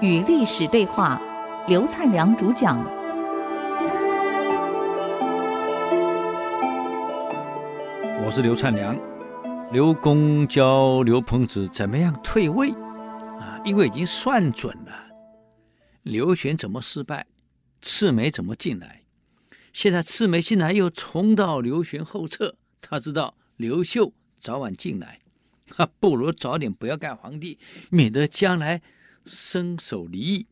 与历史对话，刘灿良主讲。我是刘灿良。刘公教刘彭子怎么样退位啊？因为已经算准了，刘玄怎么失败，赤眉怎么进来。现在赤眉进来又冲到刘玄后侧，他知道刘秀早晚进来，他 不如早点不要干皇帝，免得将来。生手离异，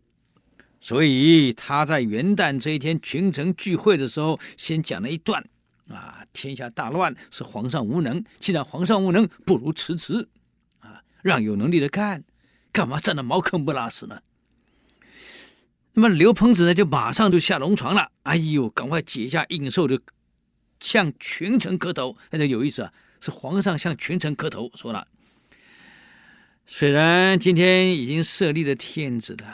所以他在元旦这一天群臣聚会的时候，先讲了一段啊，天下大乱是皇上无能，既然皇上无能，不如辞职啊，让有能力的干，干嘛站在茅坑不拉屎呢？那么刘彭子呢，就马上就下龙床了，哎呦，赶快解下印綬，就向群臣磕头，那就有意思啊，是皇上向群臣磕头，说了。虽然今天已经设立了天子了，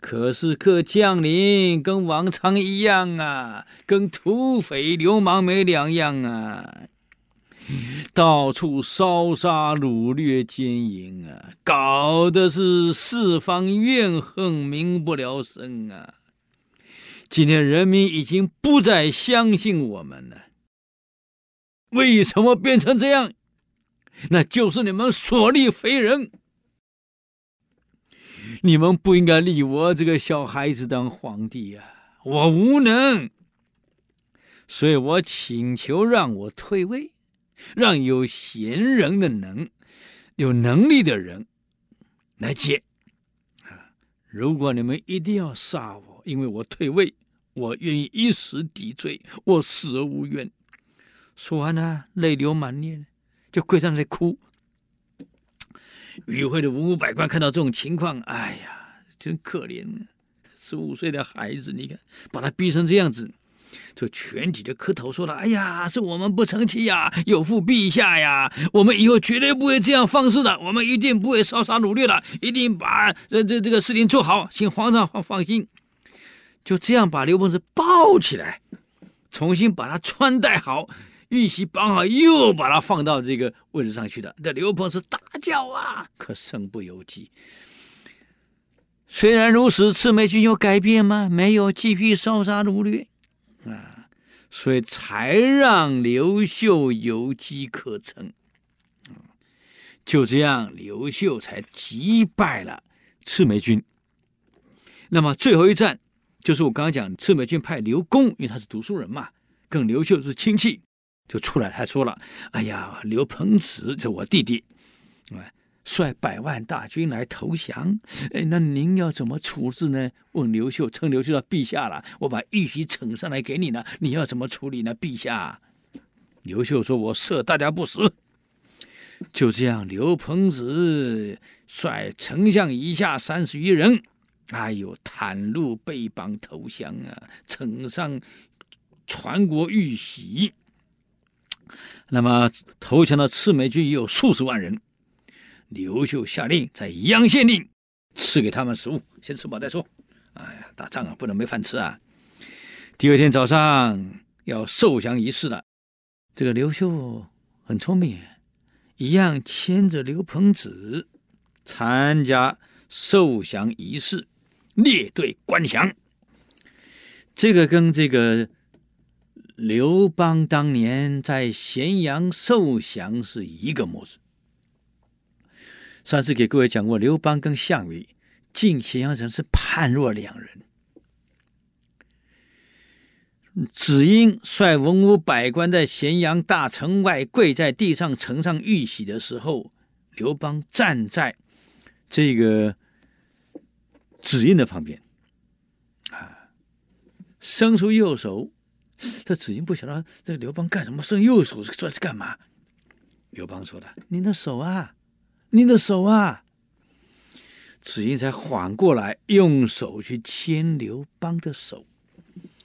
可是各将领跟往常一样啊，跟土匪流氓没两样啊，到处烧杀掳掠奸淫啊，搞得是四方怨恨，民不聊生啊。今天人民已经不再相信我们了，为什么变成这样？那就是你们所立非人。你们不应该立我这个小孩子当皇帝呀！我无能，所以我请求让我退位，让有贤人的能、有能力的人来接。啊，如果你们一定要杀我，因为我退位，我愿意一死抵罪，我死而无怨。说完了，泪流满面，就跪在那里哭。与会的文武百官看到这种情况，哎呀，真可怜啊！十五岁的孩子，你看把他逼成这样子，就全体的磕头说了：“哎呀，是我们不成器呀，有负陛下呀！我们以后绝对不会这样放肆的，我们一定不会烧杀掳掠的，一定把这这这个事情做好，请皇上放放心。”就这样把刘鹏志抱起来，重新把他穿戴好。玉玺绑好，又把他放到这个位置上去的。这刘鹏是大叫啊，可身不由己。虽然如此，赤眉军有改变吗？没有，继续烧杀掳掠啊，所以才让刘秀有机可乘。就这样，刘秀才击败了赤眉军。那么最后一战，就是我刚刚讲，赤眉军派刘公，因为他是读书人嘛，跟刘秀是亲戚。就出来，还说了：“哎呀，刘彭子，这我弟弟，哎，率百万大军来投降，哎，那您要怎么处置呢？”问刘秀，称刘秀的陛下了，我把玉玺呈上来给你呢，你要怎么处理呢？陛下，刘秀说：“我赦大家不死。”就这样，刘彭子率丞相以下三十余人，哎呦，袒露背绑投降啊，呈上传国玉玺。那么投降的赤眉军也有数十万人，刘秀下令在宜阳县令赐给他们食物，先吃饱再说。哎呀，打仗啊，不能没饭吃啊！第二天早上要受降仪式了，这个刘秀很聪明，一样牵着刘彭子参加受降仪式，列队观降。这个跟这个。刘邦当年在咸阳受降是一个模式。上次给各位讲过，刘邦跟项羽进咸阳城是判若两人。子婴率文武百官在咸阳大城外跪在地上呈上玉玺的时候，刘邦站在这个子婴的旁边，啊，伸出右手。这子婴不晓得这个刘邦干什么，伸右手说是干嘛？刘邦说的：“您的手啊，您的手啊。”子婴才缓过来，用手去牵刘邦的手，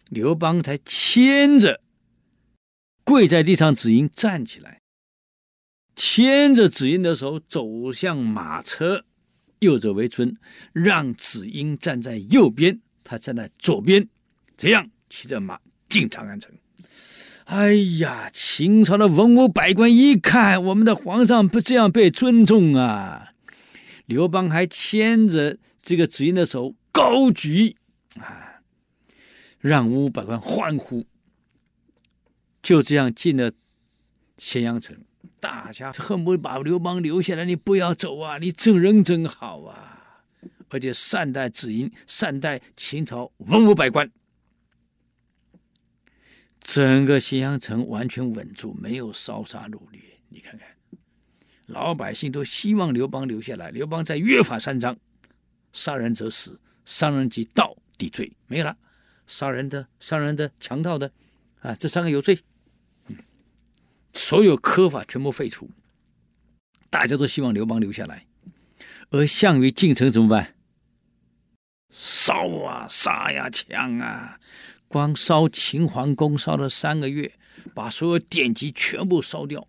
刘邦才牵着跪在地上子婴站起来，牵着子婴的手走向马车，右者为尊，让子婴站在右边，他站在左边，这样骑着马。进长安城，哎呀，秦朝的文武百官一看，我们的皇上不这样被尊重啊！刘邦还牵着这个子婴的手高举啊，让文武百官欢呼。就这样进了咸阳城，大家恨不得把刘邦留下来，你不要走啊！你这人真好啊，而且善待子婴，善待秦朝文武百官。整个咸阳城完全稳住，没有烧杀掳掠。你看看，老百姓都希望刘邦留下来。刘邦在约法三章：杀人者死，伤人及盗抵罪，没有了。杀人的、伤人的、强盗的，啊，这三个有罪。所有苛法全部废除。大家都希望刘邦留下来，而项羽进城怎么办？烧啊，杀呀，抢啊！光烧秦皇宫烧了三个月，把所有典籍全部烧掉。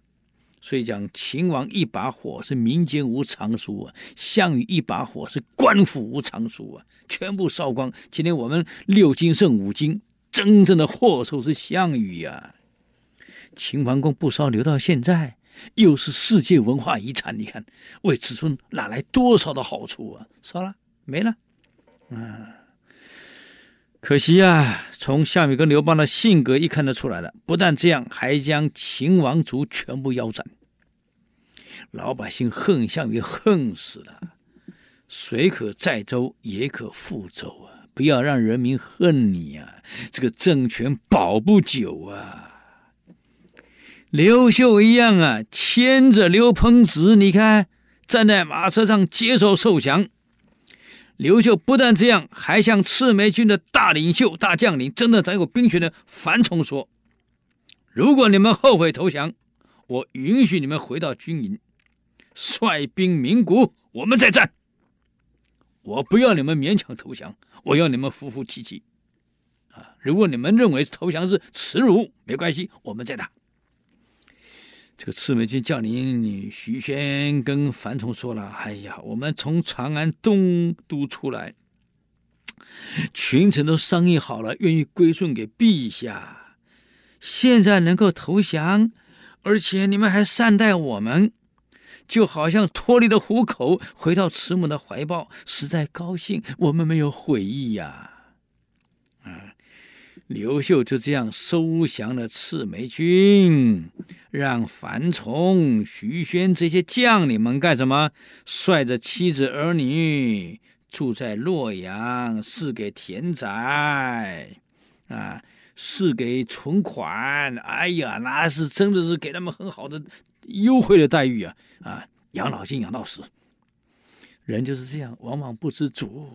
所以讲秦王一把火是民间无常书啊，项羽一把火是官府无常书啊，全部烧光。今天我们六经胜五经，真正的祸首是项羽呀、啊。秦皇宫不烧，留到现在，又是世界文化遗产。你看，为子孙哪来多少的好处啊？烧了，没了，啊。可惜啊，从项羽跟刘邦的性格一看得出来了。不但这样，还将秦王族全部腰斩。老百姓恨项羽恨死了。水可载舟，也可覆舟啊！不要让人民恨你啊！这个政权保不久啊。刘秀一样啊，牵着刘彭直，你看站在马车上接受受降。刘秀不但这样，还向赤眉军的大领袖、大将领，真的掌有兵权的樊崇说：“如果你们后悔投降，我允许你们回到军营，率兵鸣鼓，我们再战。我不要你们勉强投降，我要你们服服气气。啊，如果你们认为投降是耻辱，没关系，我们再打。”这个赤眉军将领徐宣跟樊崇说了：“哎呀，我们从长安东都出来，群臣都商议好了，愿意归顺给陛下。现在能够投降，而且你们还善待我们，就好像脱离了虎口，回到慈母的怀抱，实在高兴。我们没有悔意呀。”。刘秀就这样收降了赤眉军，让樊崇、徐宣这些将领们干什么？率着妻子儿女住在洛阳，赐给田宅，啊，赐给存款。哎呀，那是真的是给他们很好的优惠的待遇啊！啊，养老金养到死。人就是这样，往往不知足。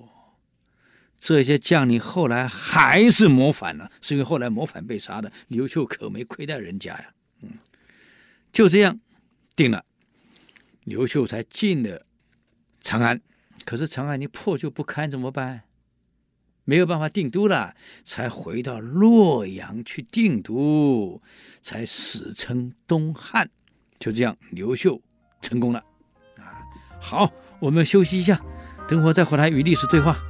这些将领后来还是谋反了，是因为后来谋反被杀的。刘秀可没亏待人家呀，嗯，就这样定了，刘秀才进了长安。可是长安你破旧不堪怎么办？没有办法定都了，才回到洛阳去定都，才史称东汉。就这样，刘秀成功了。啊，好，我们休息一下，等会再回来与历史对话。